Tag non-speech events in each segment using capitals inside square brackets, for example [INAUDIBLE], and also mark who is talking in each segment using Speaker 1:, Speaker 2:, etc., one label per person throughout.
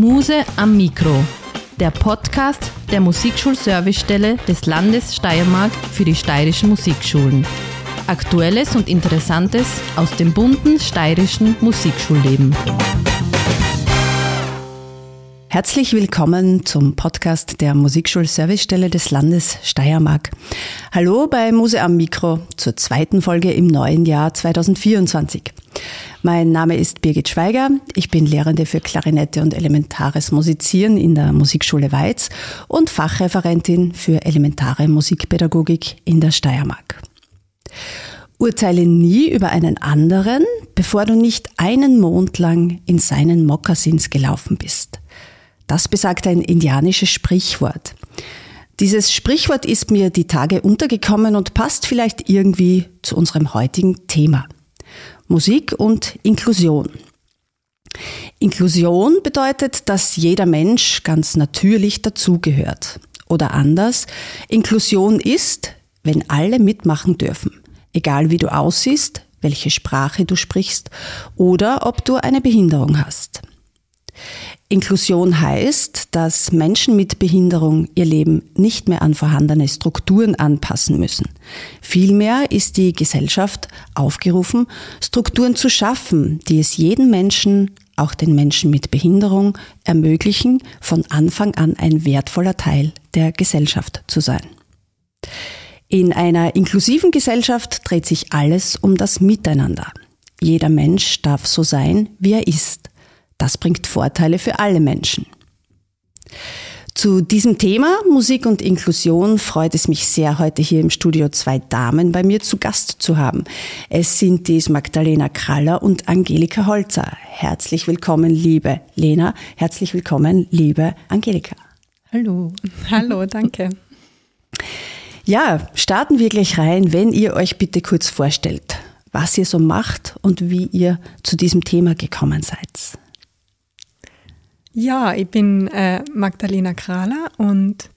Speaker 1: Muse am Mikro, der Podcast der Musikschulservicestelle des Landes Steiermark für die steirischen Musikschulen. Aktuelles und Interessantes aus dem bunten steirischen Musikschulleben.
Speaker 2: Herzlich willkommen zum Podcast der Musikschulservicestelle des Landes Steiermark. Hallo bei Muse am Mikro zur zweiten Folge im neuen Jahr 2024. Mein Name ist Birgit Schweiger. Ich bin Lehrende für Klarinette und elementares Musizieren in der Musikschule Weiz und Fachreferentin für elementare Musikpädagogik in der Steiermark. Urteile nie über einen anderen, bevor du nicht einen Mond lang in seinen Mokassins gelaufen bist. Das besagt ein indianisches Sprichwort. Dieses Sprichwort ist mir die Tage untergekommen und passt vielleicht irgendwie zu unserem heutigen Thema. Musik und Inklusion. Inklusion bedeutet, dass jeder Mensch ganz natürlich dazugehört. Oder anders, Inklusion ist, wenn alle mitmachen dürfen, egal wie du aussiehst, welche Sprache du sprichst oder ob du eine Behinderung hast. Inklusion heißt, dass Menschen mit Behinderung ihr Leben nicht mehr an vorhandene Strukturen anpassen müssen. Vielmehr ist die Gesellschaft aufgerufen, Strukturen zu schaffen, die es jedem Menschen, auch den Menschen mit Behinderung, ermöglichen, von Anfang an ein wertvoller Teil der Gesellschaft zu sein. In einer inklusiven Gesellschaft dreht sich alles um das Miteinander. Jeder Mensch darf so sein, wie er ist. Das bringt Vorteile für alle Menschen. Zu diesem Thema Musik und Inklusion freut es mich sehr, heute hier im Studio zwei Damen bei mir zu Gast zu haben. Es sind dies Magdalena Kraller und Angelika Holzer. Herzlich willkommen, liebe Lena. Herzlich willkommen, liebe Angelika.
Speaker 3: Hallo. Hallo, [LAUGHS] danke.
Speaker 2: Ja, starten wir gleich rein, wenn ihr euch bitte kurz vorstellt, was ihr so macht und wie ihr zu diesem Thema gekommen seid.
Speaker 3: Ja, ich bin äh, Magdalena Krahler und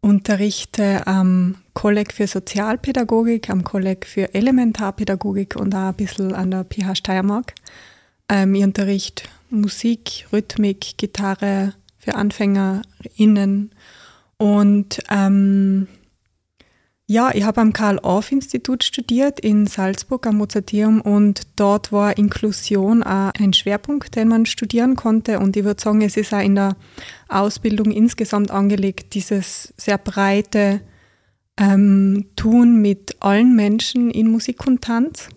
Speaker 3: unterrichte am Kolleg für Sozialpädagogik, am Kolleg für Elementarpädagogik und auch ein bisschen an der PH Steiermark. Ähm, ich unterrichte Musik, Rhythmik, Gitarre für AnfängerInnen und ähm, ja, ich habe am Karl-Orff-Institut studiert in Salzburg am Mozarteum und dort war Inklusion auch ein Schwerpunkt, den man studieren konnte. Und ich würde sagen, es ist auch in der Ausbildung insgesamt angelegt, dieses sehr breite ähm, Tun mit allen Menschen in Musik und Tanz.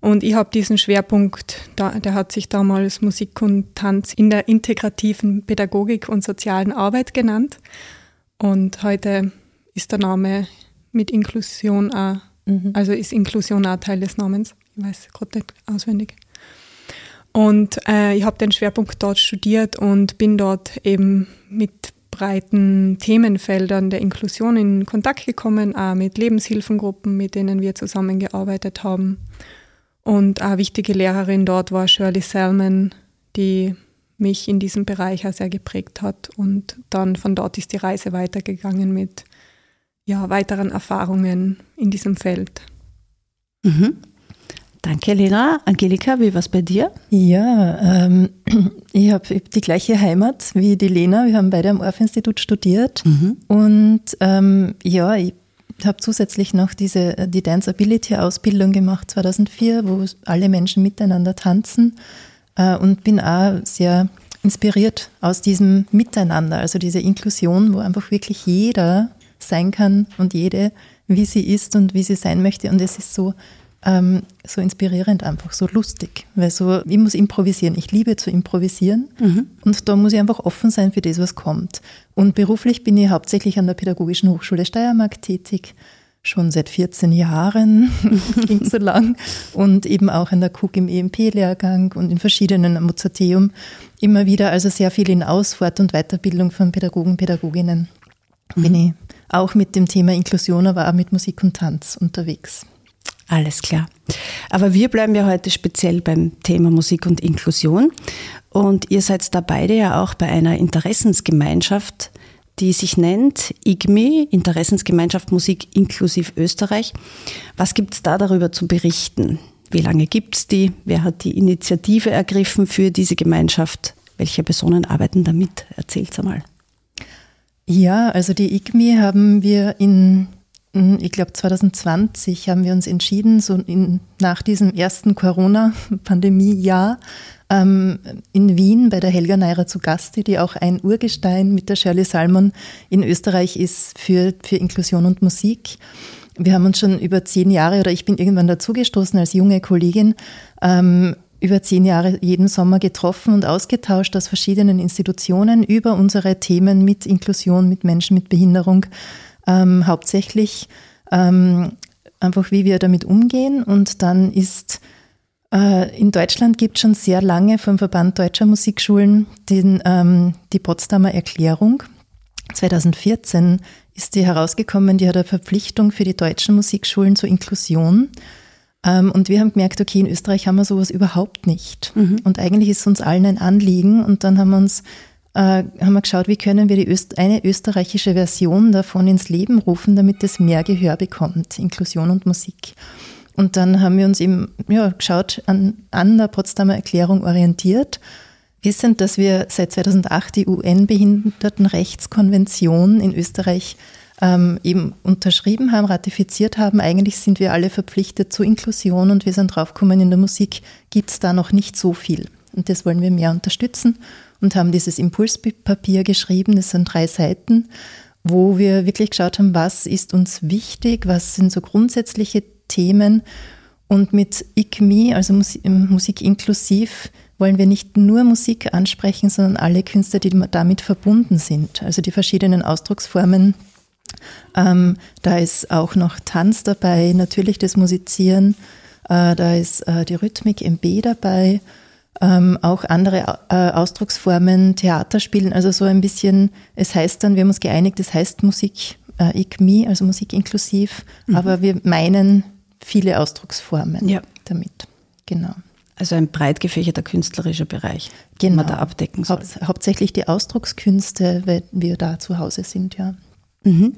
Speaker 3: Und ich habe diesen Schwerpunkt, der hat sich damals Musik und Tanz in der integrativen Pädagogik und sozialen Arbeit genannt. Und heute ist der Name mit Inklusion auch. Mhm. Also ist Inklusion auch Teil des Namens. Ich weiß gerade nicht auswendig. Und äh, ich habe den Schwerpunkt dort studiert und bin dort eben mit breiten Themenfeldern der Inklusion in Kontakt gekommen, auch mit Lebenshilfengruppen, mit denen wir zusammengearbeitet haben. Und eine wichtige Lehrerin dort war Shirley Selman, die mich in diesem Bereich auch sehr geprägt hat. Und dann von dort ist die Reise weitergegangen mit ja, weiteren Erfahrungen in diesem Feld.
Speaker 2: Mhm. Danke, Lena. Angelika, wie war es bei dir?
Speaker 4: Ja, ähm, [CLEARS THROAT] ich habe die gleiche Heimat wie die Lena. Wir haben beide am Orff-Institut studiert. Mhm. Und ähm, ja, ich habe zusätzlich noch diese, die Dance Ability-Ausbildung gemacht 2004, wo alle Menschen miteinander tanzen. Äh, und bin auch sehr inspiriert aus diesem Miteinander, also diese Inklusion, wo einfach wirklich jeder sein kann und jede, wie sie ist und wie sie sein möchte. Und es ist so, ähm, so inspirierend einfach, so lustig. Weil so, ich muss improvisieren. Ich liebe zu improvisieren. Mhm. Und da muss ich einfach offen sein für das, was kommt. Und beruflich bin ich hauptsächlich an der Pädagogischen Hochschule Steiermark tätig. Schon seit 14 Jahren, [LAUGHS] klingt so lang. Und eben auch an der KUG im EMP-Lehrgang und in verschiedenen am Mozarteum. Immer wieder, also sehr viel in Ausfahrt und Weiterbildung von Pädagogen, Pädagoginnen mhm. bin ich auch mit dem Thema Inklusion, aber auch mit Musik und Tanz unterwegs.
Speaker 2: Alles klar. Aber wir bleiben ja heute speziell beim Thema Musik und Inklusion. Und ihr seid da beide ja auch bei einer Interessensgemeinschaft, die sich nennt IGMI, Interessensgemeinschaft Musik inklusiv Österreich. Was gibt es da darüber zu berichten? Wie lange gibt es die? Wer hat die Initiative ergriffen für diese Gemeinschaft? Welche Personen arbeiten damit? Erzähl's einmal.
Speaker 4: Ja, also die IGMI haben wir in, ich glaube 2020 haben wir uns entschieden, so in, nach diesem ersten Corona-Pandemie-Jahr ähm, in Wien bei der Helga Neira zu Gast, die auch ein Urgestein mit der Shirley Salmon in Österreich ist für, für Inklusion und Musik. Wir haben uns schon über zehn Jahre, oder ich bin irgendwann dazugestoßen als junge Kollegin, ähm, über zehn Jahre jeden Sommer getroffen und ausgetauscht aus verschiedenen Institutionen über unsere Themen mit Inklusion, mit Menschen mit Behinderung, ähm, hauptsächlich ähm, einfach, wie wir damit umgehen. Und dann ist äh, in Deutschland gibt es schon sehr lange vom Verband Deutscher Musikschulen den, ähm, die Potsdamer Erklärung. 2014 ist die herausgekommen, die hat eine Verpflichtung für die deutschen Musikschulen zur Inklusion. Ähm, und wir haben gemerkt, okay, in Österreich haben wir sowas überhaupt nicht. Mhm. Und eigentlich ist es uns allen ein Anliegen. Und dann haben wir uns äh, haben wir geschaut, wie können wir Öst eine österreichische Version davon ins Leben rufen, damit es mehr Gehör bekommt, Inklusion und Musik. Und dann haben wir uns eben ja, geschaut, an, an der Potsdamer Erklärung orientiert, wissend, dass wir seit 2008 die UN-Behindertenrechtskonvention in Österreich ähm, eben unterschrieben haben, ratifiziert haben. Eigentlich sind wir alle verpflichtet zur Inklusion und wir sind draufgekommen, in der Musik gibt es da noch nicht so viel. Und das wollen wir mehr unterstützen und haben dieses Impulspapier geschrieben. Das sind drei Seiten, wo wir wirklich geschaut haben, was ist uns wichtig, was sind so grundsätzliche Themen. Und mit ICMI, also Musik inklusiv, wollen wir nicht nur Musik ansprechen, sondern alle Künstler, die damit verbunden sind. Also die verschiedenen Ausdrucksformen ähm, da ist auch noch Tanz dabei, natürlich das Musizieren, äh, da ist äh, die Rhythmik im B dabei, ähm, auch andere äh, Ausdrucksformen, Theaterspielen, also so ein bisschen, es heißt dann, wir haben uns geeinigt, es heißt Musik äh, ICMI, also Musik inklusiv, mhm. aber wir meinen viele Ausdrucksformen ja. damit. Genau.
Speaker 2: Also ein breit gefächerter künstlerischer Bereich,
Speaker 4: genau. den man
Speaker 2: da abdecken soll.
Speaker 4: Haupt, hauptsächlich die Ausdruckskünste, wenn wir da zu Hause sind, ja.
Speaker 2: Mhm.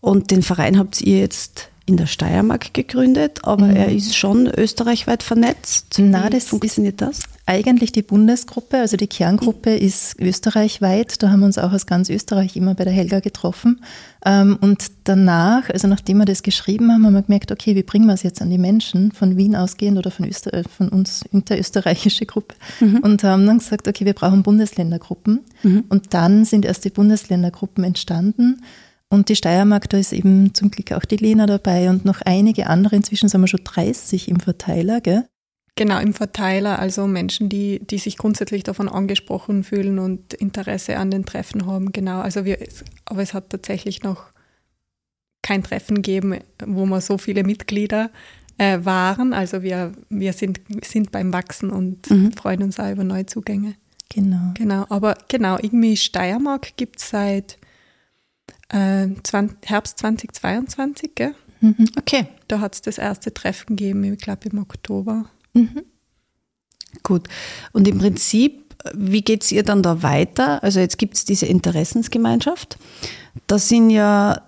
Speaker 2: Und den Verein habt ihr jetzt in der Steiermark gegründet, aber mhm. er ist schon österreichweit vernetzt.
Speaker 4: Na, das funktioniert das? Eigentlich die Bundesgruppe, also die Kerngruppe ist österreichweit. Da haben wir uns auch aus ganz Österreich immer bei der Helga getroffen. Ähm, und danach, also nachdem wir das geschrieben haben, haben wir gemerkt, okay, wie bringen wir es jetzt an die Menschen, von Wien ausgehend oder von, Öster äh, von uns interösterreichische Gruppe. Mhm. Und haben dann gesagt, okay, wir brauchen Bundesländergruppen. Mhm. Und dann sind erst die Bundesländergruppen entstanden. Und die Steiermark, da ist eben zum Glück auch die Lena dabei und noch einige andere. Inzwischen sind wir schon 30 im Verteiler, gell?
Speaker 3: Genau, im Verteiler, also Menschen, die, die sich grundsätzlich davon angesprochen fühlen und Interesse an den Treffen haben. Genau, also wir, aber es hat tatsächlich noch kein Treffen gegeben, wo wir so viele Mitglieder äh, waren. Also wir, wir sind, sind beim Wachsen und mhm. freuen uns auch über Neuzugänge.
Speaker 4: Genau.
Speaker 3: Genau, aber genau, irgendwie Steiermark gibt es seit äh, 20, Herbst 2022, gell?
Speaker 2: Mhm. Okay.
Speaker 3: Da hat es das erste Treffen gegeben, ich glaube im Oktober.
Speaker 2: Mhm. Gut. Und im Prinzip, wie geht es ihr dann da weiter? Also jetzt gibt es diese Interessensgemeinschaft. Da sind ja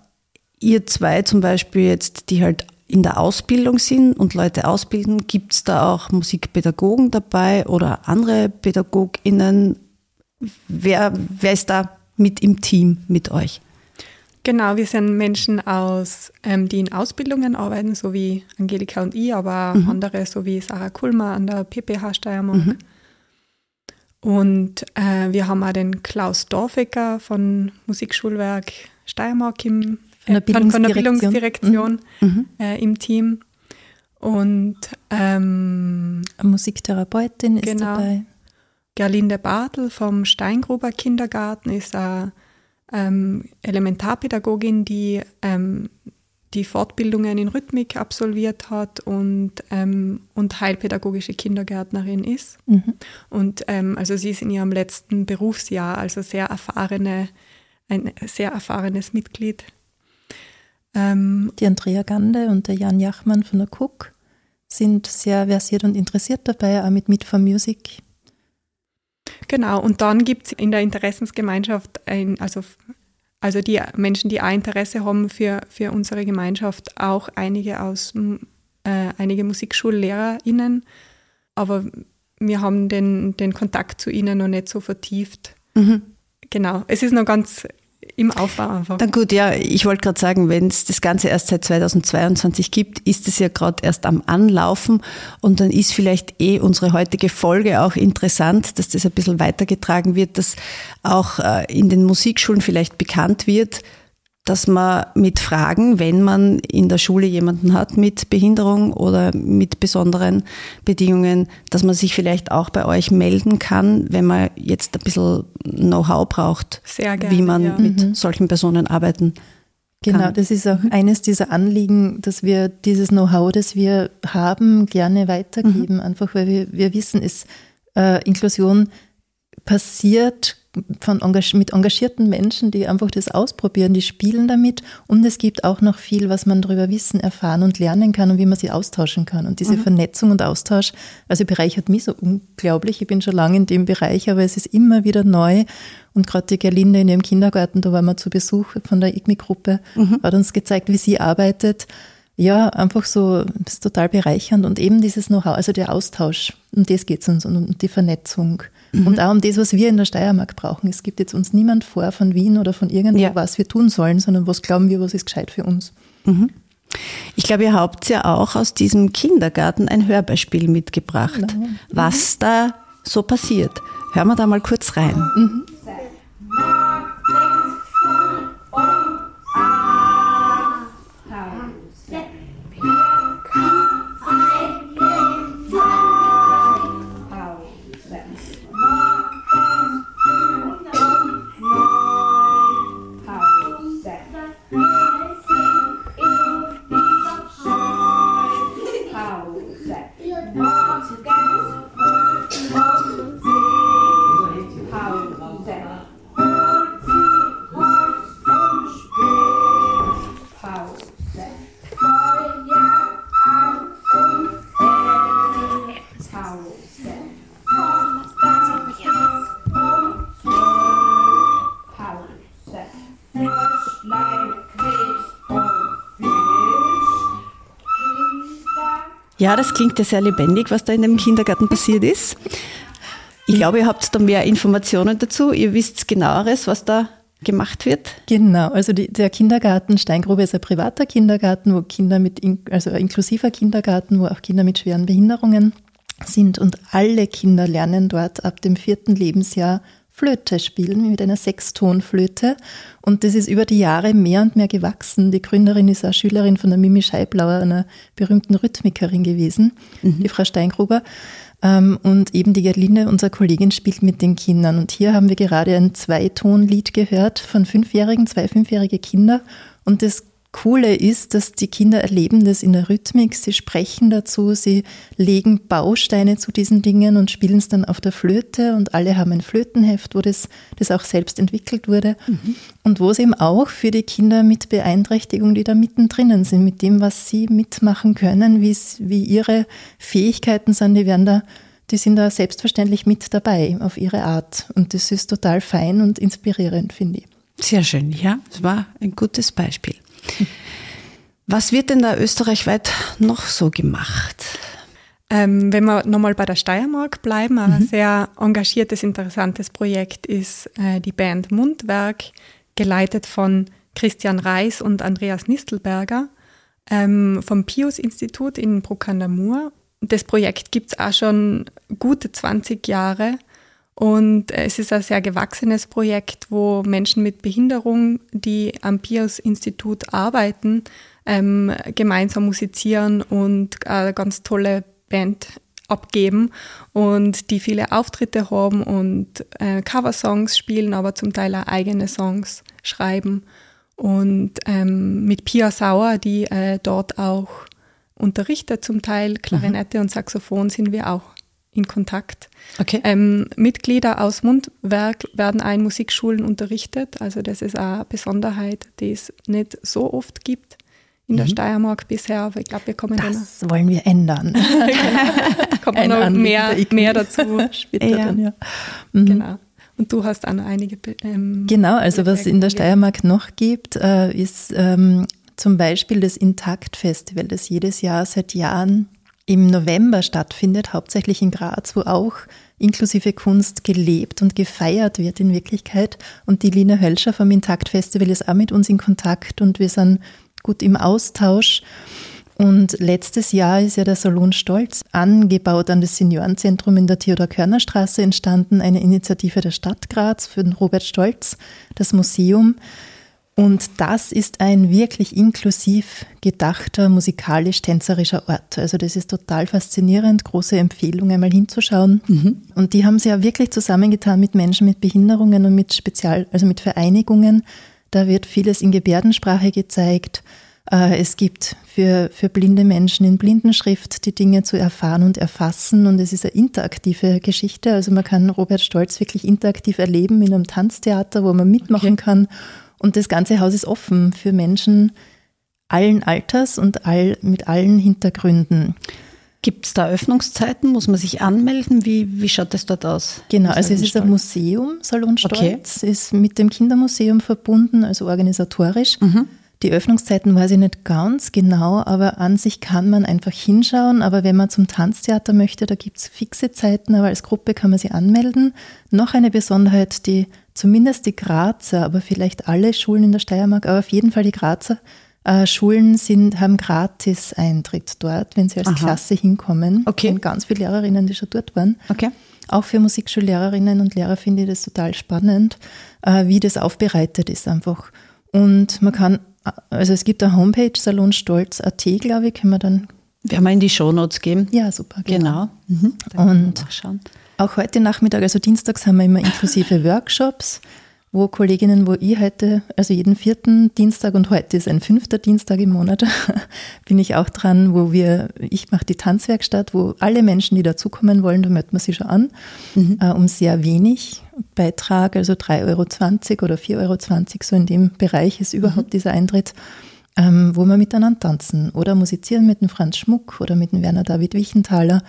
Speaker 2: ihr zwei zum Beispiel jetzt, die halt in der Ausbildung sind und Leute ausbilden. Gibt es da auch Musikpädagogen dabei oder andere PädagogInnen? Wer, wer ist da mit im Team mit euch?
Speaker 3: Genau, wir sind Menschen aus, ähm, die in Ausbildungen arbeiten, so wie Angelika und ich, aber mhm. andere, so wie Sarah Kulmer an der PPH Steiermark. Mhm. Und äh, wir haben auch den Klaus Dorfecker von Musikschulwerk Steiermark im,
Speaker 4: von, der Bildungsdirektion, von der
Speaker 3: Bildungsdirektion mhm. äh, im Team. Und ähm,
Speaker 4: Eine Musiktherapeutin ist genau, dabei.
Speaker 3: Gerlinde Bartel vom Steingruber Kindergarten ist auch ähm, Elementarpädagogin, die ähm, die Fortbildungen in Rhythmik absolviert hat und, ähm, und heilpädagogische Kindergärtnerin ist. Mhm. Und ähm, also sie ist in ihrem letzten Berufsjahr, also sehr erfahrene, ein sehr erfahrenes Mitglied.
Speaker 4: Ähm, die Andrea Gande und der Jan Jachmann von der Cook sind sehr versiert und interessiert dabei, auch mit Meet for Music
Speaker 3: Genau, und dann gibt es in der Interessensgemeinschaft, ein, also, also die Menschen, die auch Interesse haben für, für unsere Gemeinschaft, auch einige aus äh, einige MusikschullehrerInnen. Aber wir haben den, den Kontakt zu ihnen noch nicht so vertieft. Mhm. Genau, es ist noch ganz im Aufbau einfach.
Speaker 2: Na gut, ja, ich wollte gerade sagen, wenn es das Ganze erst seit 2022 gibt, ist es ja gerade erst am Anlaufen und dann ist vielleicht eh unsere heutige Folge auch interessant, dass das ein bisschen weitergetragen wird, dass auch äh, in den Musikschulen vielleicht bekannt wird, dass man mit Fragen, wenn man in der Schule jemanden hat mit Behinderung oder mit besonderen Bedingungen, dass man sich vielleicht auch bei euch melden kann, wenn man jetzt ein bisschen Know-how braucht,
Speaker 3: gerne,
Speaker 2: wie man
Speaker 3: ja.
Speaker 2: mit mhm. solchen Personen arbeiten
Speaker 4: Genau, kann. das ist auch mhm. eines dieser Anliegen, dass wir dieses Know-how, das wir haben, gerne weitergeben, mhm. einfach weil wir, wir wissen, es, äh, Inklusion passiert von mit engagierten Menschen, die einfach das ausprobieren, die spielen damit und es gibt auch noch viel, was man darüber wissen, erfahren und lernen kann und wie man sie austauschen kann. Und diese mhm. Vernetzung und Austausch, also bereichert mich so unglaublich. Ich bin schon lange in dem Bereich, aber es ist immer wieder neu. Und gerade die Gerlinde in ihrem Kindergarten, da waren wir zu Besuch von der IGMI-Gruppe, mhm. hat uns gezeigt, wie sie arbeitet. Ja, einfach so, das ist total bereichernd und eben dieses Know-how, also der Austausch, um das geht es uns und um die Vernetzung. Mhm. Und auch um das, was wir in der Steiermark brauchen. Es gibt jetzt uns niemand vor von Wien oder von irgendwo, ja. was wir tun sollen, sondern was glauben wir, was ist gescheit für uns.
Speaker 2: Mhm. Ich glaube, ihr habt ja auch aus diesem Kindergarten ein Hörbeispiel mitgebracht, genau. was da so passiert. Hören wir da mal kurz rein. Ja, das klingt ja sehr lebendig, was da in dem Kindergarten passiert ist. Ich glaube, ihr habt da mehr Informationen dazu. Ihr wisst genaueres, was da gemacht wird.
Speaker 4: Genau, also die, der Kindergarten Steingrube ist ein privater Kindergarten, wo Kinder mit, also ein inklusiver Kindergarten, wo auch Kinder mit schweren Behinderungen sind und alle Kinder lernen dort ab dem vierten Lebensjahr Flöte spielen mit einer Sechstonflöte. Und das ist über die Jahre mehr und mehr gewachsen. Die Gründerin ist auch Schülerin von der Mimi Scheiblauer, einer berühmten Rhythmikerin gewesen, mhm. die Frau Steingruber. Ähm, und eben die Gerlinde, unsere Kollegin, spielt mit den Kindern. Und hier haben wir gerade ein Zweitonlied gehört von Fünfjährigen, zwei fünfjährige Kinder. Und das Coole ist, dass die Kinder erleben das in der Rhythmik, sie sprechen dazu, sie legen Bausteine zu diesen Dingen und spielen es dann auf der Flöte und alle haben ein Flötenheft, wo das, das auch selbst entwickelt wurde mhm. und wo es eben auch für die Kinder mit Beeinträchtigung, die da mittendrin sind, mit dem, was sie mitmachen können, wie ihre Fähigkeiten sind, die werden da die sind da selbstverständlich mit dabei auf ihre Art. Und das ist total fein und inspirierend, finde ich.
Speaker 2: Sehr schön, ja. Das war ein gutes Beispiel. Was wird denn da österreichweit noch so gemacht?
Speaker 3: Ähm, wenn wir nochmal bei der Steiermark bleiben, ein mhm. sehr engagiertes, interessantes Projekt ist äh, die Band Mundwerk, geleitet von Christian Reis und Andreas Nistelberger ähm, vom Pius-Institut in Bruck an der Mur. Das Projekt gibt es auch schon gute 20 Jahre und es ist ein sehr gewachsenes Projekt, wo Menschen mit Behinderung, die am Pius-Institut arbeiten, ähm, gemeinsam musizieren und eine ganz tolle Band abgeben und die viele Auftritte haben und äh, Coversongs spielen, aber zum Teil auch eigene Songs schreiben. Und ähm, mit Pia Sauer, die äh, dort auch unterrichtet zum Teil, Klarinette mhm. und Saxophon, sind wir auch in Kontakt.
Speaker 2: Okay.
Speaker 3: Ähm, Mitglieder aus Mundwerk werden auch in Musikschulen unterrichtet. Also das ist eine Besonderheit, die es nicht so oft gibt in der mhm. Steiermark bisher, aber ich glaube, wir kommen
Speaker 4: Das dann wollen wir ändern. [LAUGHS]
Speaker 3: Kommt noch mehr, mehr dazu
Speaker 4: später ja. dann, ja.
Speaker 3: Mhm. Genau. Und du hast auch noch einige.
Speaker 4: Ähm, genau, also was es in der Steiermark noch gibt, äh, ist ähm, zum Beispiel das Intakt-Festival, das jedes Jahr seit Jahren im November stattfindet, hauptsächlich in Graz, wo auch inklusive Kunst gelebt und gefeiert wird in Wirklichkeit. Und die Lina Hölscher vom Intakt Festival ist auch mit uns in Kontakt und wir sind gut im Austausch. Und letztes Jahr ist ja der Salon Stolz angebaut an das Seniorenzentrum in der Theodor-Körner-Straße entstanden, eine Initiative der Stadt Graz für den Robert Stolz, das Museum. Und das ist ein wirklich inklusiv gedachter, musikalisch-tänzerischer Ort. Also das ist total faszinierend, große Empfehlung, einmal hinzuschauen. Mhm. Und die haben sie ja wirklich zusammengetan mit Menschen mit Behinderungen und mit Spezial, also mit Vereinigungen. Da wird vieles in Gebärdensprache gezeigt. Äh, es gibt für, für blinde Menschen in Blindenschrift die Dinge zu erfahren und erfassen und es ist eine interaktive Geschichte. Also man kann Robert Stolz wirklich interaktiv erleben in einem Tanztheater, wo man mitmachen okay. kann. Und das ganze Haus ist offen für Menschen allen Alters und all, mit allen Hintergründen.
Speaker 2: Gibt es da Öffnungszeiten? Muss man sich anmelden? Wie, wie schaut das dort aus?
Speaker 4: Genau, also es ist ein Museum, Salon Stolz, okay. ist mit dem Kindermuseum verbunden, also organisatorisch. Mhm. Die Öffnungszeiten weiß ich nicht ganz genau, aber an sich kann man einfach hinschauen. Aber wenn man zum Tanztheater möchte, da gibt es fixe Zeiten, aber als Gruppe kann man sich anmelden. Noch eine Besonderheit, die zumindest die Grazer, aber vielleicht alle Schulen in der Steiermark, aber auf jeden Fall die Grazer äh, Schulen sind, haben gratis Eintritt dort, wenn sie als Aha. Klasse hinkommen. Okay. Und ganz viele Lehrerinnen, die schon dort waren. Okay. Auch für Musikschullehrerinnen und Lehrer finde ich das total spannend, äh, wie das aufbereitet ist einfach. Und man kann also es gibt eine Homepage, salonstolz.at, glaube ich, können wir dann.
Speaker 2: Werden wir in die Shownotes geben.
Speaker 4: Ja, super. Genau. genau. Mhm. Und auch heute Nachmittag, also dienstags, haben wir immer inklusive [LAUGHS] Workshops wo Kolleginnen, wo ich heute, also jeden vierten Dienstag und heute ist ein fünfter Dienstag im Monat, [LAUGHS] bin ich auch dran, wo wir, ich mache die Tanzwerkstatt, wo alle Menschen, die dazukommen wollen, da meldet man sich schon an, mhm. äh, um sehr wenig Beitrag, also 3,20 Euro oder 4,20 Euro, so in dem Bereich ist überhaupt mhm. dieser Eintritt, ähm, wo wir miteinander tanzen oder musizieren mit dem Franz Schmuck oder mit dem Werner David Wichenthaler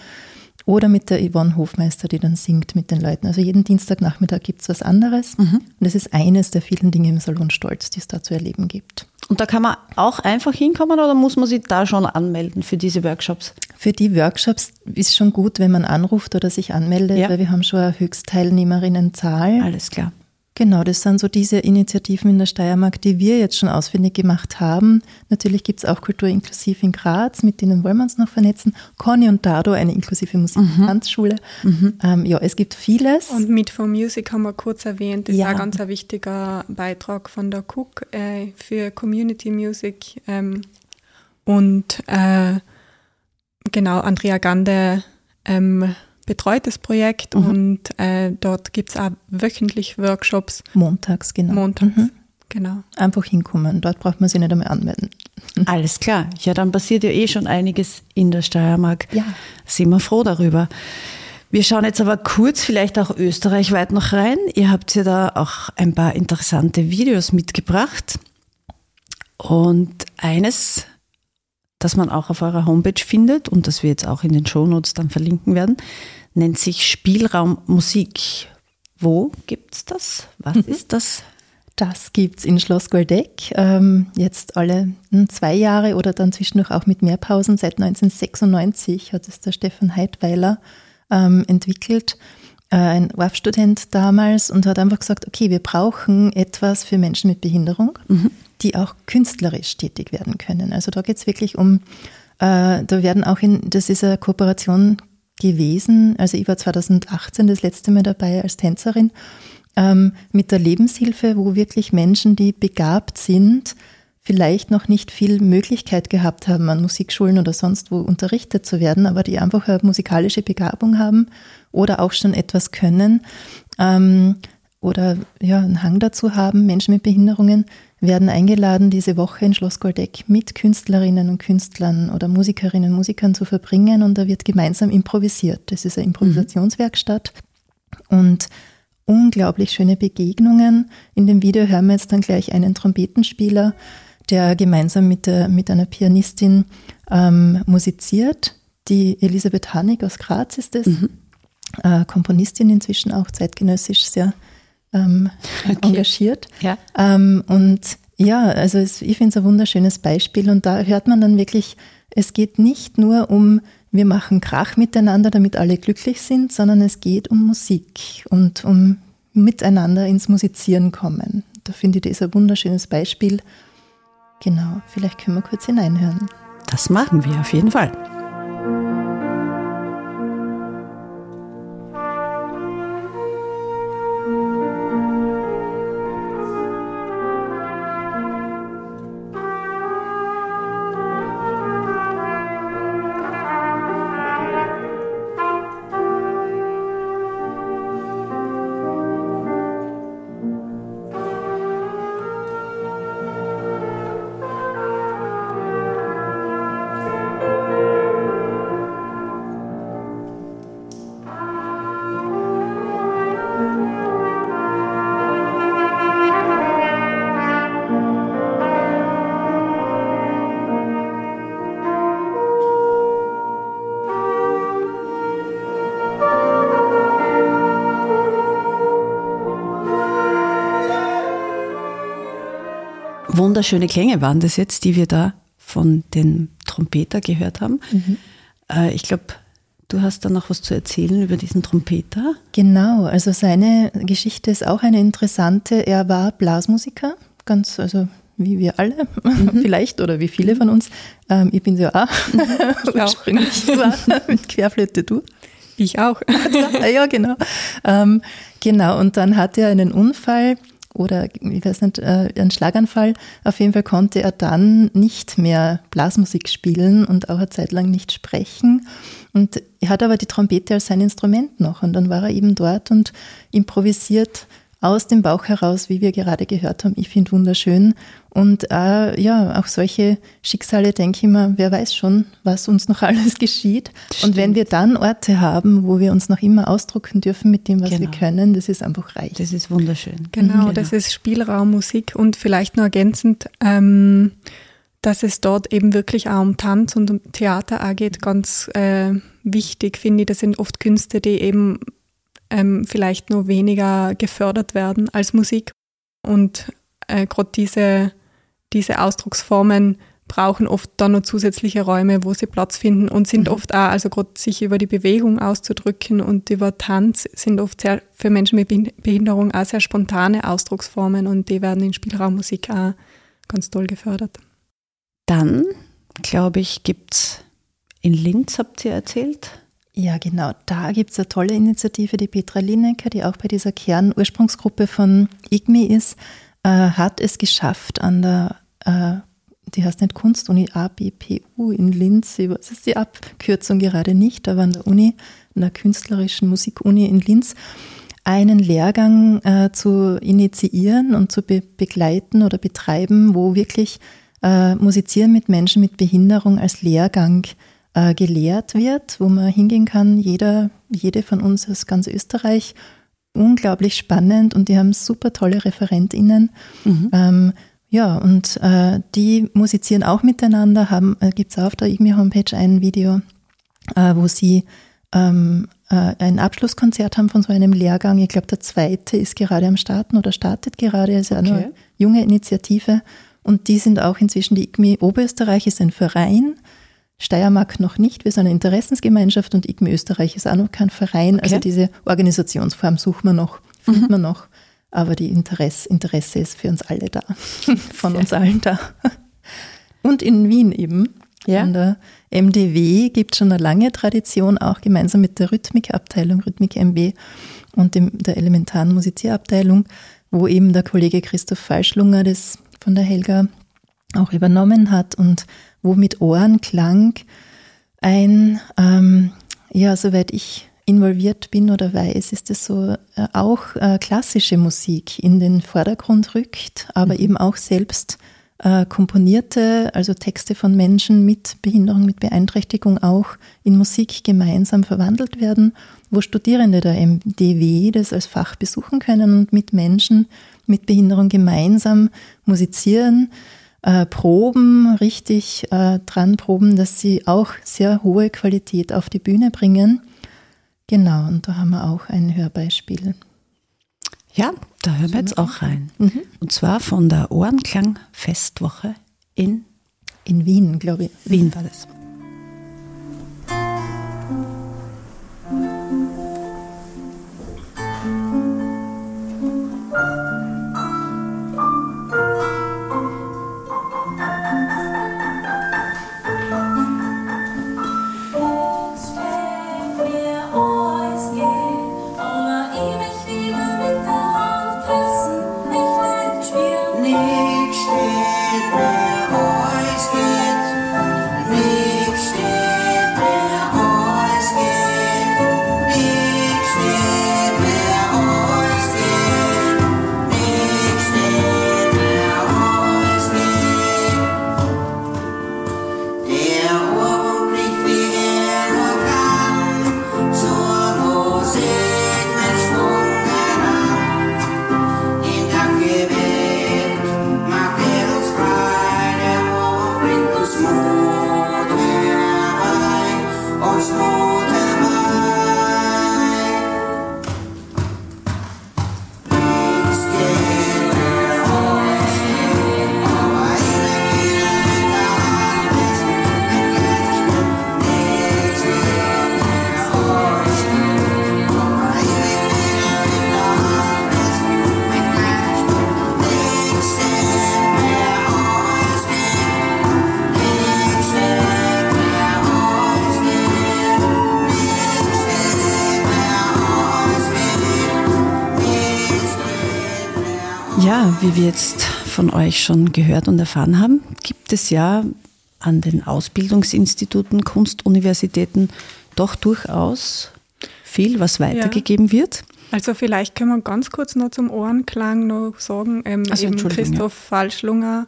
Speaker 4: oder mit der Yvonne Hofmeister, die dann singt mit den Leuten. Also jeden Dienstagnachmittag gibt es was anderes. Mhm. Und das ist eines der vielen Dinge im Salon Stolz, die es da zu erleben gibt.
Speaker 2: Und da kann man auch einfach hinkommen oder muss man sich da schon anmelden für diese Workshops?
Speaker 4: Für die Workshops ist schon gut, wenn man anruft oder sich anmeldet, ja. weil wir haben schon eine Höchstteilnehmerinnenzahl.
Speaker 2: Alles klar.
Speaker 4: Genau, das sind so diese Initiativen in der Steiermark, die wir jetzt schon ausfindig gemacht haben. Natürlich gibt es auch Kultur inklusiv in Graz, mit denen wollen wir uns noch vernetzen. Conny und Dado, eine inklusive Musik- und mhm. Tanzschule. Mhm. Ähm, ja, es gibt vieles.
Speaker 3: Und Meet for Music haben wir kurz erwähnt, das ja. ist ein ganz ein wichtiger Beitrag von der Cook äh, für Community Music. Ähm, und äh, genau, Andrea Gande ähm, betreutes Projekt mhm. und äh, dort gibt es auch wöchentlich Workshops.
Speaker 4: Montags, genau.
Speaker 3: Montags, mhm. genau.
Speaker 4: Einfach hinkommen, dort braucht man sich nicht einmal anmelden. [LAUGHS]
Speaker 2: Alles klar. Ja, dann passiert ja eh schon einiges in der Steiermark.
Speaker 4: Ja.
Speaker 2: Sind wir froh darüber. Wir schauen jetzt aber kurz vielleicht auch österreichweit noch rein. Ihr habt ja da auch ein paar interessante Videos mitgebracht. Und eines, das man auch auf eurer Homepage findet und das wir jetzt auch in den Shownotes dann verlinken werden, nennt sich Spielraum Musik. Wo gibt es das? Was mhm. ist das?
Speaker 4: Das gibt es in Schloss Goldeck, ähm, jetzt alle hm, zwei Jahre oder dann zwischendurch auch mit mehr Pausen. Seit 1996 hat es der Stefan Heidweiler ähm, entwickelt, äh, ein WAF-Student damals, und hat einfach gesagt, okay, wir brauchen etwas für Menschen mit Behinderung, mhm. die auch künstlerisch tätig werden können. Also da geht es wirklich um, äh, da werden auch in, das ist eine Kooperation gewesen. Also ich war 2018 das letzte Mal dabei als Tänzerin ähm, mit der Lebenshilfe, wo wirklich Menschen, die begabt sind, vielleicht noch nicht viel Möglichkeit gehabt haben, an Musikschulen oder sonst wo unterrichtet zu werden, aber die einfach eine musikalische Begabung haben oder auch schon etwas können ähm, oder ja, einen Hang dazu haben, Menschen mit Behinderungen, werden eingeladen, diese Woche in Schloss Goldeck mit Künstlerinnen und Künstlern oder Musikerinnen und Musikern zu verbringen und da wird gemeinsam improvisiert. Das ist eine Improvisationswerkstatt und unglaublich schöne Begegnungen. In dem Video hören wir jetzt dann gleich einen Trompetenspieler, der gemeinsam mit, der, mit einer Pianistin ähm, musiziert. Die Elisabeth Hanig aus Graz ist es, mhm. äh, Komponistin inzwischen auch zeitgenössisch sehr ähm, okay. engagiert. Ja. Ähm, und ja, also es, ich finde es ein wunderschönes Beispiel und da hört man dann wirklich, es geht nicht nur um wir machen Krach miteinander, damit alle glücklich sind, sondern es geht um Musik und um miteinander ins Musizieren kommen. Da finde ich das ein wunderschönes Beispiel. Genau, vielleicht können wir kurz hineinhören.
Speaker 2: Das machen wir auf jeden Fall. Wunderschöne Klänge waren das jetzt, die wir da von den Trompeter gehört haben. Mhm. Äh, ich glaube, du hast da noch was zu erzählen über diesen Trompeter.
Speaker 4: Genau, also seine Geschichte ist auch eine interessante. Er war Blasmusiker, ganz, also wie wir alle [LAUGHS] mhm. vielleicht oder wie viele von uns. Ähm, ich bin ja auch [LAUGHS] ursprünglich [LAUGHS] mit Querflöte, du.
Speaker 3: Ich auch.
Speaker 4: ja, genau. Ähm, genau, und dann hatte er einen Unfall oder ich weiß nicht, äh, einen Schlaganfall. Auf jeden Fall konnte er dann nicht mehr Blasmusik spielen und auch eine Zeit lang nicht sprechen. Und er hat aber die Trompete als sein Instrument noch. Und dann war er eben dort und improvisiert aus dem Bauch heraus, wie wir gerade gehört haben. Ich finde wunderschön. Und äh, ja, auch solche Schicksale, denke ich mir, wer weiß schon, was uns noch [LAUGHS] alles geschieht. Und wenn wir dann Orte haben, wo wir uns noch immer ausdrucken dürfen mit dem, was genau. wir können, das ist einfach reich.
Speaker 2: Das ist wunderschön.
Speaker 3: Genau, genau. das ist Spielraummusik und vielleicht nur ergänzend, ähm, dass es dort eben wirklich auch um Tanz und um Theater auch geht, ganz äh, wichtig, finde ich. Das sind oft Künste, die eben ähm, vielleicht nur weniger gefördert werden als Musik. Und äh, gerade diese, diese Ausdrucksformen brauchen oft dann noch zusätzliche Räume, wo sie Platz finden und sind mhm. oft auch, also gerade sich über die Bewegung auszudrücken und über Tanz sind oft sehr, für Menschen mit Behinderung auch sehr spontane Ausdrucksformen und die werden in Spielraummusik auch ganz toll gefördert.
Speaker 2: Dann, glaube ich, gibt es in Linz, habt ihr erzählt,
Speaker 4: ja, genau. Da gibt es eine tolle Initiative, die Petra Linecker, die auch bei dieser Kernursprungsgruppe von IGMI ist, äh, hat es geschafft an der, äh, die heißt nicht Kunstuni, ABPU in Linz, was ist die Abkürzung gerade nicht, aber an der Uni, an der künstlerischen Musikuni in Linz, einen Lehrgang äh, zu initiieren und zu be begleiten oder betreiben, wo wirklich äh, Musizieren mit Menschen mit Behinderung als Lehrgang äh, gelehrt wird, wo man hingehen kann, jeder, jede von uns aus ganz Österreich. Unglaublich spannend und die haben super tolle ReferentInnen. Mhm. Ähm, ja, und äh, die musizieren auch miteinander, haben, äh, gibt es auf der IGMI Homepage ein Video, äh, wo sie ähm, äh, ein Abschlusskonzert haben von so einem Lehrgang. Ich glaube, der zweite ist gerade am Starten oder startet gerade, also okay. eine junge Initiative. Und die sind auch inzwischen, die IGMI Oberösterreich ist ein Verein, Steiermark noch nicht. Wir sind eine Interessensgemeinschaft und IGMI Österreich ist auch noch kein Verein. Okay. Also diese Organisationsform suchen wir noch, finden mhm. wir noch. Aber die Interesse, Interesse ist für uns alle da, [LAUGHS] von uns allen da. Und in Wien eben, ja. an der MDW gibt es schon eine lange Tradition, auch gemeinsam mit der Rhythmikabteilung, Rhythmik MB und dem, der elementaren Musizierabteilung, wo eben der Kollege Christoph Falschlunger das von der Helga auch übernommen hat und wo mit Ohrenklang ein, ähm, ja, soweit ich involviert bin oder weiß, ist es so äh, auch äh, klassische Musik in den Vordergrund rückt, aber mhm. eben auch selbst äh, komponierte, also Texte von Menschen mit Behinderung, mit Beeinträchtigung auch in Musik gemeinsam verwandelt werden, wo Studierende der MDW das als Fach besuchen können und mit Menschen mit Behinderung gemeinsam musizieren äh, proben, richtig äh, dran proben, dass sie auch sehr hohe Qualität auf die Bühne bringen. Genau, und da haben wir auch ein Hörbeispiel.
Speaker 2: Ja, da hören wir jetzt auch rein. Mhm. Und zwar von der Ohrenklang-Festwoche in,
Speaker 4: in Wien, glaube ich.
Speaker 2: Wien war das. Wir jetzt von euch schon gehört und erfahren haben, gibt es ja an den Ausbildungsinstituten, Kunstuniversitäten doch durchaus viel, was weitergegeben ja. wird.
Speaker 3: Also vielleicht können wir ganz kurz noch zum Ohrenklang noch sagen, ähm, also, Christoph ja. Falschlunger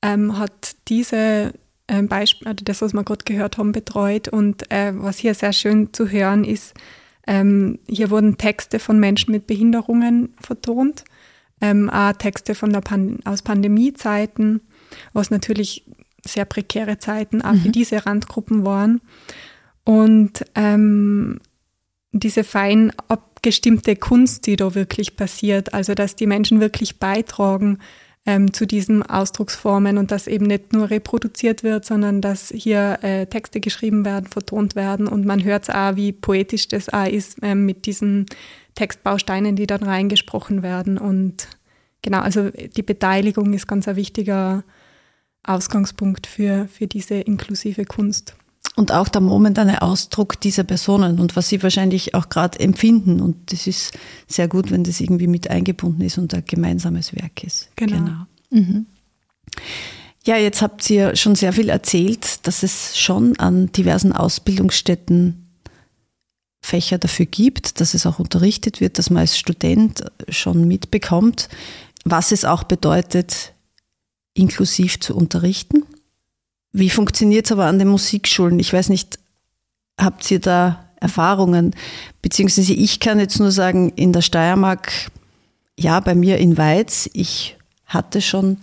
Speaker 3: ähm, hat diese ähm, Beispiele, also das, was wir gerade gehört haben, betreut und äh, was hier sehr schön zu hören ist, ähm, hier wurden Texte von Menschen mit Behinderungen vertont, ähm, auch Texte von der Pan aus Pandemiezeiten, was natürlich sehr prekäre Zeiten auch mhm. für diese Randgruppen waren. Und ähm, diese fein abgestimmte Kunst, die da wirklich passiert, also dass die Menschen wirklich beitragen ähm, zu diesen Ausdrucksformen und dass eben nicht nur reproduziert wird, sondern dass hier äh, Texte geschrieben werden, vertont werden und man hört auch, wie poetisch das auch ist ähm, mit diesen Textbausteinen, die dann reingesprochen werden und genau, also die Beteiligung ist ganz ein wichtiger Ausgangspunkt für, für diese inklusive Kunst.
Speaker 2: Und auch der momentane Ausdruck dieser Personen und was sie wahrscheinlich auch gerade empfinden. Und das ist sehr gut, wenn das irgendwie mit eingebunden ist und ein gemeinsames Werk ist.
Speaker 3: Genau. genau. Mhm.
Speaker 2: Ja, jetzt habt ihr schon sehr viel erzählt, dass es schon an diversen Ausbildungsstätten Fächer dafür gibt, dass es auch unterrichtet wird, dass man als Student schon mitbekommt, was es auch bedeutet, inklusiv zu unterrichten. Wie funktioniert es aber an den Musikschulen? Ich weiß nicht, habt ihr da Erfahrungen? Beziehungsweise ich kann jetzt nur sagen, in der Steiermark, ja, bei mir in Weiz, ich hatte schon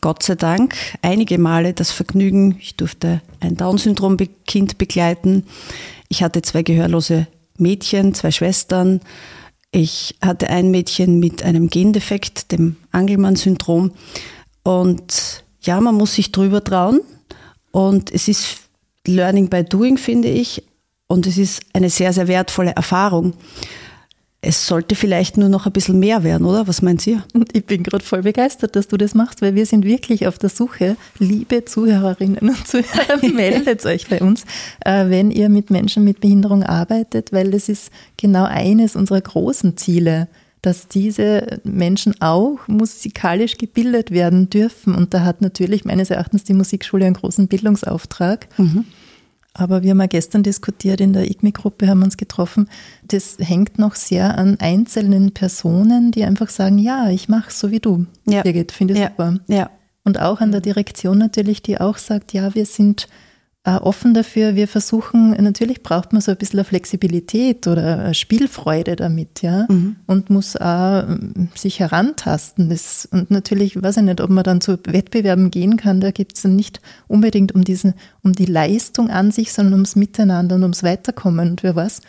Speaker 2: Gott sei Dank einige Male das Vergnügen, ich durfte ein Down-Syndrom-Kind begleiten. Ich hatte zwei gehörlose Mädchen, zwei Schwestern. Ich hatte ein Mädchen mit einem Gendefekt, dem Angelmann-Syndrom. Und ja, man muss sich drüber trauen. Und es ist Learning by Doing, finde ich. Und es ist eine sehr, sehr wertvolle Erfahrung. Es sollte vielleicht nur noch ein bisschen mehr werden, oder? Was meint ihr?
Speaker 4: Ich bin gerade voll begeistert, dass du das machst, weil wir sind wirklich auf der Suche. Liebe Zuhörerinnen und Zuhörer, [LAUGHS] meldet euch bei uns, äh, wenn ihr mit Menschen mit Behinderung arbeitet, weil das ist genau eines unserer großen Ziele dass diese Menschen auch musikalisch gebildet werden dürfen. Und da hat natürlich meines Erachtens die Musikschule einen großen Bildungsauftrag. Mhm. Aber wir haben ja gestern diskutiert, in der IGMI-Gruppe haben wir uns getroffen, das hängt noch sehr an einzelnen Personen, die einfach sagen, ja, ich mache so wie du, ja. Birgit, finde ich ja. super. Ja. Und auch an der Direktion natürlich, die auch sagt, ja, wir sind offen dafür. Wir versuchen, natürlich braucht man so ein bisschen Flexibilität oder Spielfreude damit, ja, mhm. und muss auch ähm, sich herantasten. Das, und natürlich weiß ich nicht, ob man dann zu Wettbewerben gehen kann. Da geht es dann nicht unbedingt um diesen, um die Leistung an sich, sondern ums Miteinander und ums Weiterkommen. Und wer weiß,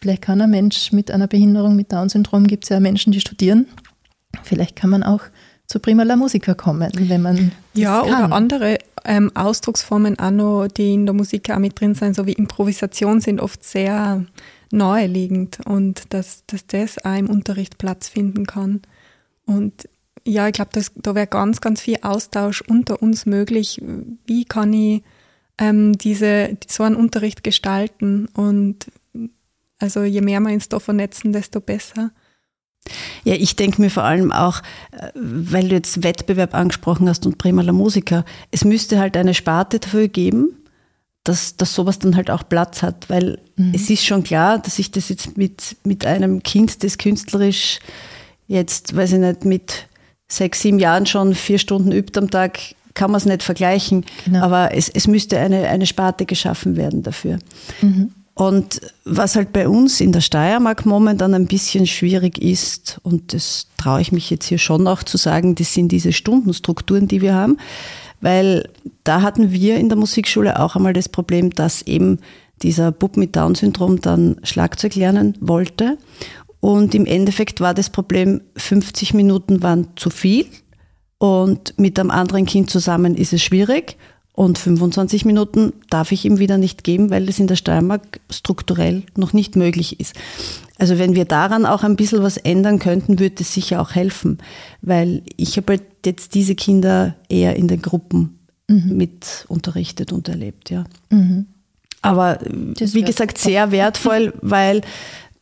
Speaker 4: vielleicht kann ein Mensch mit einer Behinderung, mit Down-Syndrom, gibt es ja Menschen, die studieren. Vielleicht kann man auch zu Prima la Musica kommen, wenn man
Speaker 3: ja kann. oder andere ähm, Ausdrucksformen auch die in der Musik auch mit drin sind, so wie Improvisation, sind oft sehr naheliegend und dass, dass das auch im Unterricht Platz finden kann. Und ja, ich glaube, da wäre ganz, ganz viel Austausch unter uns möglich. Wie kann ich ähm, diese, so einen Unterricht gestalten? Und also je mehr wir uns da vernetzen, desto besser.
Speaker 2: Ja, ich denke mir vor allem auch, äh, weil du jetzt Wettbewerb angesprochen hast und Prima la Musica, es müsste halt eine Sparte dafür geben, dass, dass sowas dann halt auch Platz hat, weil mhm. es ist schon klar, dass ich das jetzt mit, mit einem Kind, das künstlerisch jetzt, weiß ich nicht, mit sechs, sieben Jahren schon vier Stunden übt am Tag, kann man es nicht vergleichen, genau. aber es, es müsste eine, eine Sparte geschaffen werden dafür. Mhm. Und was halt bei uns in der Steiermark momentan ein bisschen schwierig ist, und das traue ich mich jetzt hier schon auch zu sagen, das sind diese Stundenstrukturen, die wir haben, weil da hatten wir in der Musikschule auch einmal das Problem, dass eben dieser Bub mit Down-Syndrom dann Schlagzeug lernen wollte. Und im Endeffekt war das Problem, 50 Minuten waren zu viel und mit einem anderen Kind zusammen ist es schwierig. Und 25 Minuten darf ich ihm wieder nicht geben, weil das in der Steiermark strukturell noch nicht möglich ist. Also wenn wir daran auch ein bisschen was ändern könnten, würde es sicher auch helfen, weil ich habe halt jetzt diese Kinder eher in den Gruppen mhm. mit unterrichtet und erlebt, ja. Mhm. Aber das wie gesagt, sehr wertvoll, weil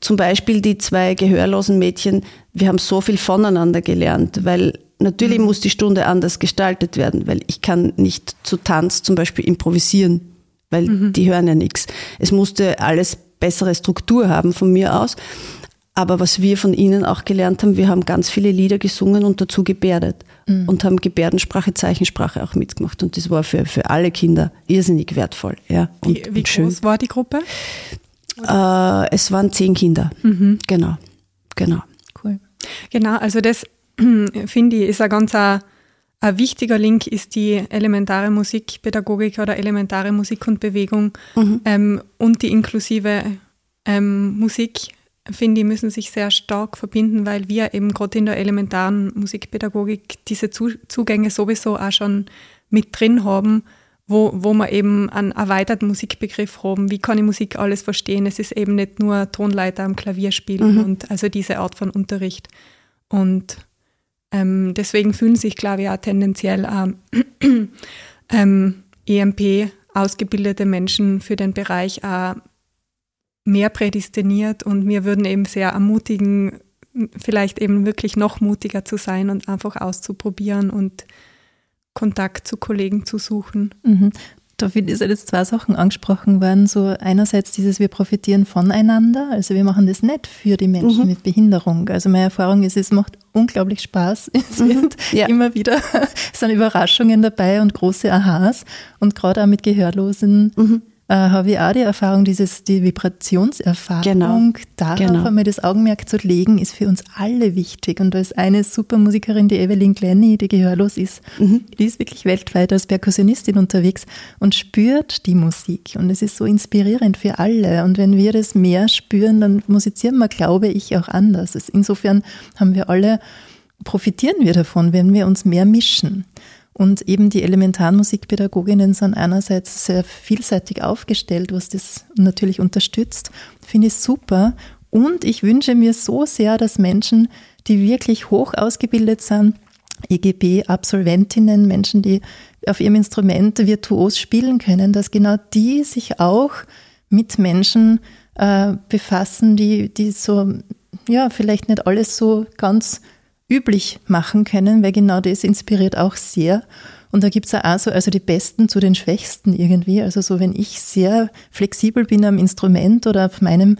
Speaker 2: zum Beispiel die zwei gehörlosen Mädchen, wir haben so viel voneinander gelernt, weil natürlich mhm. muss die Stunde anders gestaltet werden, weil ich kann nicht zu Tanz zum Beispiel improvisieren, weil mhm. die hören ja nichts. Es musste alles bessere Struktur haben von mir aus. Aber was wir von ihnen auch gelernt haben, wir haben ganz viele Lieder gesungen und dazu gebärdet mhm. und haben Gebärdensprache, Zeichensprache auch mitgemacht. Und das war für, für alle Kinder irrsinnig wertvoll. Ja,
Speaker 3: und, wie wie und groß war die Gruppe?
Speaker 2: Äh, es waren zehn Kinder. Mhm. Genau, genau.
Speaker 3: Cool. Genau, also das [CLEARS THROAT] finde ich ist ein ganz ein, ein, wichtiger Link ist die elementare Musikpädagogik oder elementare Musik und Bewegung mhm. ähm, und die inklusive ähm, Musik finde ich, müssen sich sehr stark verbinden, weil wir eben gerade in der elementaren Musikpädagogik diese Zugänge sowieso auch schon mit drin haben wo, wo wir eben einen erweiterten Musikbegriff haben. Wie kann ich Musik alles verstehen? Es ist eben nicht nur Tonleiter am Klavier spielen mhm. und also diese Art von Unterricht. Und ähm, deswegen fühlen sich, glaube ich, auch tendenziell äh, ähm, [CLEARS THROAT] EMP ausgebildete Menschen für den Bereich auch mehr prädestiniert und wir würden eben sehr ermutigen, vielleicht eben wirklich noch mutiger zu sein und einfach auszuprobieren und Kontakt zu Kollegen zu suchen.
Speaker 4: Mhm. Da sind jetzt zwei Sachen angesprochen worden. So einerseits dieses, wir profitieren voneinander. Also wir machen das nicht für die Menschen mhm. mit Behinderung. Also meine Erfahrung ist, es macht unglaublich Spaß. [LAUGHS] Es mhm. wird ja. immer wieder, [LAUGHS] es sind Überraschungen dabei und große Aha's. Und gerade auch mit Gehörlosen mhm äh, habe ich auch die Erfahrung, dieses, die Vibrationserfahrung, genau. darauf genau. einmal das Augenmerk zu legen, ist für uns alle wichtig. Und da ist eine super Musikerin, die Evelyn Glenny, die gehörlos ist, mhm. die ist wirklich weltweit als Perkussionistin unterwegs und spürt die Musik. Und es ist so inspirierend für alle. Und wenn wir das mehr spüren, dann musizieren wir, glaube ich, auch anders. Insofern haben wir alle, profitieren wir davon, wenn wir uns mehr mischen. Und eben die Elementarmusikpädagoginnen sind einerseits sehr vielseitig aufgestellt, was das natürlich unterstützt. Finde ich super. Und ich wünsche mir so sehr, dass Menschen, die wirklich hoch ausgebildet sind, EGB-Absolventinnen, Menschen, die auf ihrem Instrument virtuos spielen können, dass genau die sich auch mit Menschen äh, befassen, die, die so, ja, vielleicht nicht alles so ganz üblich machen können, weil genau das inspiriert auch sehr. Und da gibt es auch so, also die Besten zu den Schwächsten irgendwie. Also so, wenn ich sehr flexibel bin am Instrument oder auf meinem,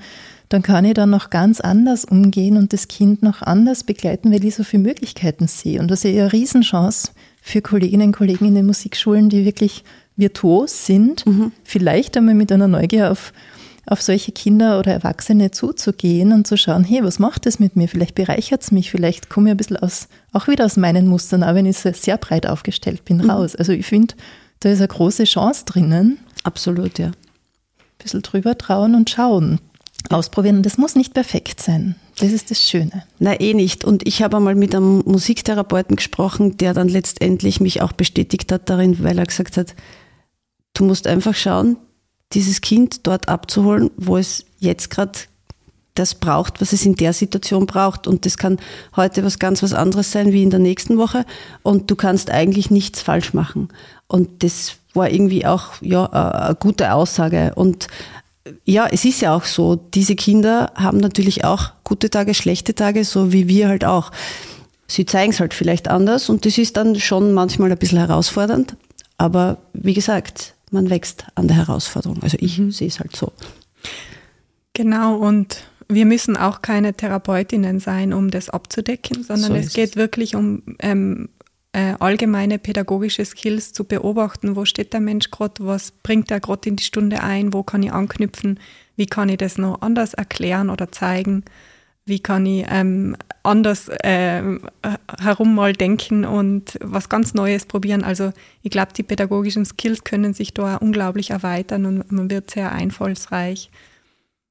Speaker 4: dann kann ich dann noch ganz anders umgehen und das Kind noch anders begleiten, weil ich so viele Möglichkeiten sehe. Und das ist ja eine Riesenchance für Kolleginnen und Kollegen in den Musikschulen, die wirklich virtuos sind, mhm. vielleicht einmal mit einer Neugier auf auf solche Kinder oder Erwachsene zuzugehen und zu schauen, hey, was macht das mit mir? Vielleicht bereichert es mich, vielleicht komme ich ein bisschen aus, auch wieder aus meinen Mustern, auch wenn ich sehr breit aufgestellt bin, mhm. raus. Also ich finde, da ist eine große Chance drinnen.
Speaker 2: Absolut, ja. Ein
Speaker 4: bisschen drüber trauen und schauen. Ausprobieren. Und das muss nicht perfekt sein. Das ist das Schöne.
Speaker 2: Na, eh nicht. Und ich habe einmal mit einem Musiktherapeuten gesprochen, der dann letztendlich mich auch bestätigt hat darin, weil er gesagt hat, du musst einfach schauen, dieses Kind dort abzuholen, wo es jetzt gerade das braucht, was es in der Situation braucht. Und das kann heute was ganz was anderes sein wie in der nächsten Woche. Und du kannst eigentlich nichts falsch machen. Und das war irgendwie auch ja, eine gute Aussage. Und ja, es ist ja auch so, diese Kinder haben natürlich auch gute Tage, schlechte Tage, so wie wir halt auch. Sie zeigen es halt vielleicht anders und das ist dann schon manchmal ein bisschen herausfordernd. Aber wie gesagt, man wächst an der Herausforderung. Also ich mhm. sehe es halt so.
Speaker 3: Genau, und wir müssen auch keine Therapeutinnen sein, um das abzudecken, sondern so es geht es. wirklich um ähm, äh, allgemeine pädagogische Skills zu beobachten, wo steht der Mensch gerade, was bringt er gerade in die Stunde ein, wo kann ich anknüpfen, wie kann ich das noch anders erklären oder zeigen wie kann ich ähm, anders äh, herum mal denken und was ganz Neues probieren. Also ich glaube, die pädagogischen Skills können sich da unglaublich erweitern und man wird sehr einfallsreich.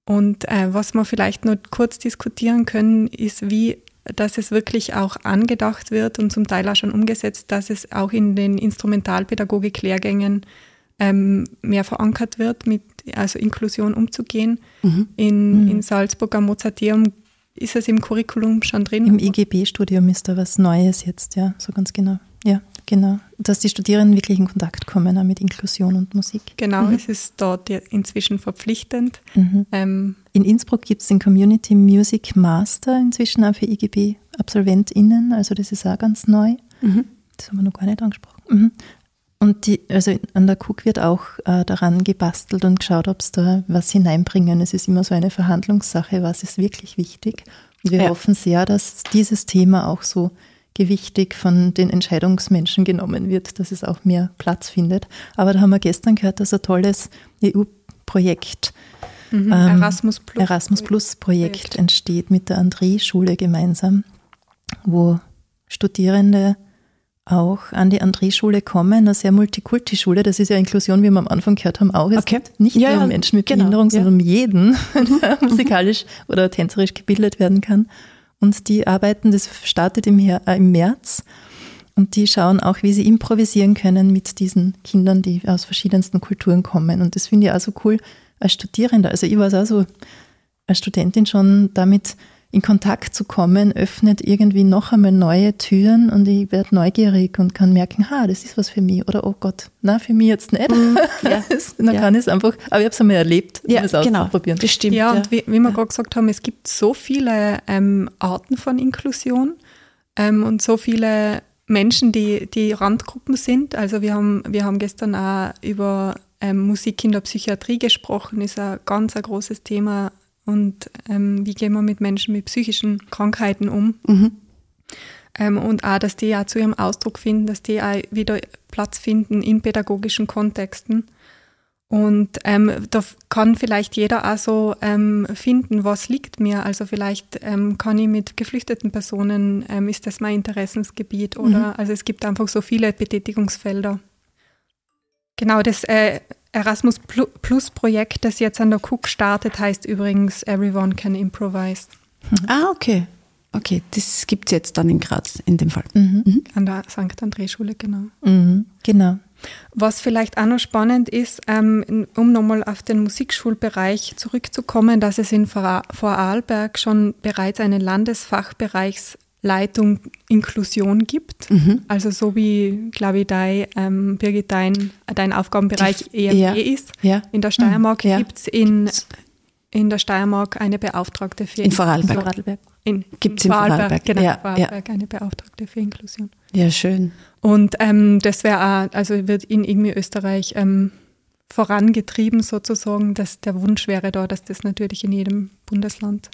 Speaker 3: Und äh, was wir vielleicht noch kurz diskutieren können, ist, wie dass es wirklich auch angedacht wird und zum Teil auch schon umgesetzt, dass es auch in den Instrumentalpädagogik-Lehrgängen ähm, mehr verankert wird, mit also Inklusion umzugehen. Mhm. In, mhm. in Salzburg am Mozarteum ist es im Curriculum schon drin?
Speaker 4: Im IGB-Studium ist da was Neues jetzt, ja, so ganz genau. Ja. genau. Dass die Studierenden wirklich in Kontakt kommen auch mit Inklusion und Musik.
Speaker 3: Genau, mhm. es ist dort inzwischen verpflichtend. Mhm.
Speaker 4: Ähm, in Innsbruck gibt es den Community Music Master inzwischen auch für IGB-AbsolventInnen, also das ist auch ganz neu. Mhm. Das haben wir noch gar nicht angesprochen. Und die, also an der Cook wird auch äh, daran gebastelt und geschaut, ob es da was hineinbringen. Es ist immer so eine Verhandlungssache, was ist wirklich wichtig. Und wir ja. hoffen sehr, dass dieses Thema auch so gewichtig von den Entscheidungsmenschen genommen wird, dass es auch mehr Platz findet. Aber da haben wir gestern gehört, dass ein tolles EU-Projekt,
Speaker 3: mhm, ähm, Erasmus Plus,
Speaker 4: Erasmus Plus Projekt, Projekt entsteht mit der André-Schule gemeinsam, wo Studierende auch an die André-Schule kommen, eine sehr Multikulti-Schule. Das ist ja Inklusion, wie wir am Anfang gehört haben, auch. Es okay. nicht ja, nur um Menschen mit genau, Behinderung, sondern um jeden, [LAUGHS] der musikalisch oder tänzerisch gebildet werden kann. Und die arbeiten, das startet im, Her äh, im März. Und die schauen auch, wie sie improvisieren können mit diesen Kindern, die aus verschiedensten Kulturen kommen. Und das finde ich auch so cool als Studierender. Also ich war auch so als Studentin schon damit in Kontakt zu kommen, öffnet irgendwie noch einmal neue Türen und ich werde neugierig und kann merken, ha, das ist was für mich. Oder oh Gott, na, für mich jetzt nicht. Mm, [LAUGHS] ja, Dann ja. kann ich es einfach, aber ich habe es einmal erlebt,
Speaker 3: um ja, es genau, auszuprobieren. Das stimmt. Ja, und wie, wie wir gerade gesagt haben, es gibt so viele ähm, Arten von Inklusion ähm, und so viele Menschen, die, die Randgruppen sind. Also wir haben, wir haben gestern auch über ähm, Musik in der Psychiatrie gesprochen, ist ein ganz ein großes Thema und ähm, wie gehen wir mit Menschen mit psychischen Krankheiten um. Mhm. Ähm, und auch, dass die auch zu ihrem Ausdruck finden, dass die auch wieder Platz finden in pädagogischen Kontexten. Und ähm, da kann vielleicht jeder auch so ähm, finden, was liegt mir. Also vielleicht ähm, kann ich mit geflüchteten Personen, ähm, ist das mein Interessensgebiet oder mhm. also es gibt einfach so viele Betätigungsfelder. Genau, das äh, Erasmus Plus Projekt, das jetzt an der Cook startet, heißt übrigens Everyone Can Improvise.
Speaker 2: Mhm. Ah, okay. Okay, das gibt es jetzt dann in Graz in dem Fall.
Speaker 3: Mhm. Mhm. An der St. André-Schule, genau.
Speaker 4: Mhm. Genau.
Speaker 3: Was vielleicht auch noch spannend ist, ähm, um nochmal auf den Musikschulbereich zurückzukommen, dass es in Vorarlberg schon bereits einen Landesfachbereichs Leitung Inklusion gibt. Mhm. Also so wie, glaube ich, dein, ähm, Birgit, dein, dein Aufgabenbereich Die, EMG ja, ist. Ja. In der Steiermark mhm. ja. gibt es in, in der Steiermark eine Beauftragte für
Speaker 2: In Vorarlberg. In Vorarlberg.
Speaker 3: In, gibt es in Vorarlberg, Vorarlberg. Genau, ja, Vorarlberg eine Beauftragte für Inklusion.
Speaker 2: Ja, schön.
Speaker 3: Und ähm, das wäre auch, also wird in irgendwie Österreich ähm, vorangetrieben sozusagen, dass der Wunsch wäre da, dass das natürlich in jedem Bundesland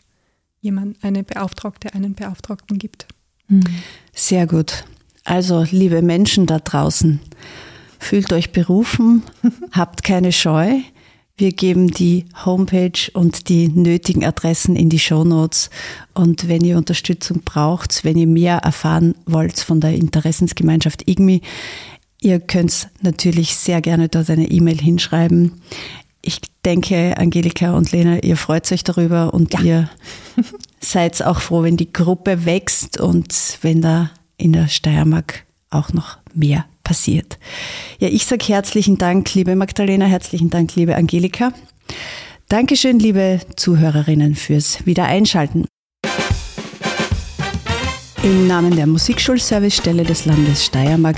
Speaker 3: jemand, eine Beauftragte, einen Beauftragten gibt.
Speaker 2: Mhm. Sehr gut. Also, liebe Menschen da draußen, fühlt euch berufen, [LAUGHS] habt keine Scheu. Wir geben die Homepage und die nötigen Adressen in die Show Notes. Und wenn ihr Unterstützung braucht, wenn ihr mehr erfahren wollt von der Interessensgemeinschaft IGMI, ihr könnt natürlich sehr gerne dort eine E-Mail hinschreiben ich denke, Angelika und Lena, ihr freut euch darüber und ja. ihr [LAUGHS] seid auch froh, wenn die Gruppe wächst und wenn da in der Steiermark auch noch mehr passiert. Ja, ich sage herzlichen Dank, liebe Magdalena, herzlichen Dank, liebe Angelika. Dankeschön, liebe Zuhörerinnen, fürs Wiedereinschalten. Im Namen der Musikschulservicestelle des Landes Steiermark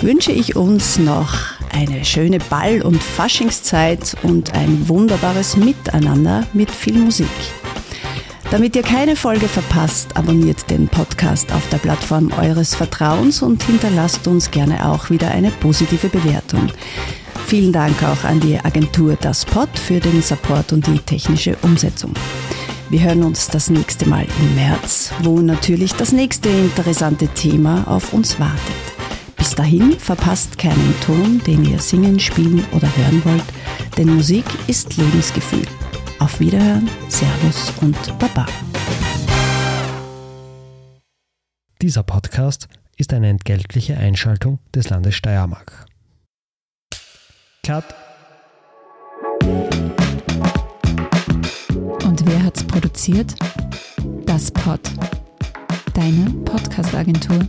Speaker 2: wünsche ich uns noch eine schöne Ball- und Faschingszeit und ein wunderbares Miteinander mit viel Musik. Damit ihr keine Folge verpasst, abonniert den Podcast auf der Plattform eures Vertrauens und hinterlasst uns gerne auch wieder eine positive Bewertung. Vielen Dank auch an die Agentur Das Pod für den Support und die technische Umsetzung. Wir hören uns das nächste Mal im März, wo natürlich das nächste interessante Thema auf uns wartet. Bis dahin verpasst keinen Ton, den ihr singen, spielen oder hören wollt, denn Musik ist Lebensgefühl. Auf Wiederhören, Servus und Baba.
Speaker 5: Dieser Podcast ist eine entgeltliche Einschaltung des Landes Steiermark. Cut.
Speaker 1: Und wer hat's produziert? Das Pod. Deine Podcast-Agentur.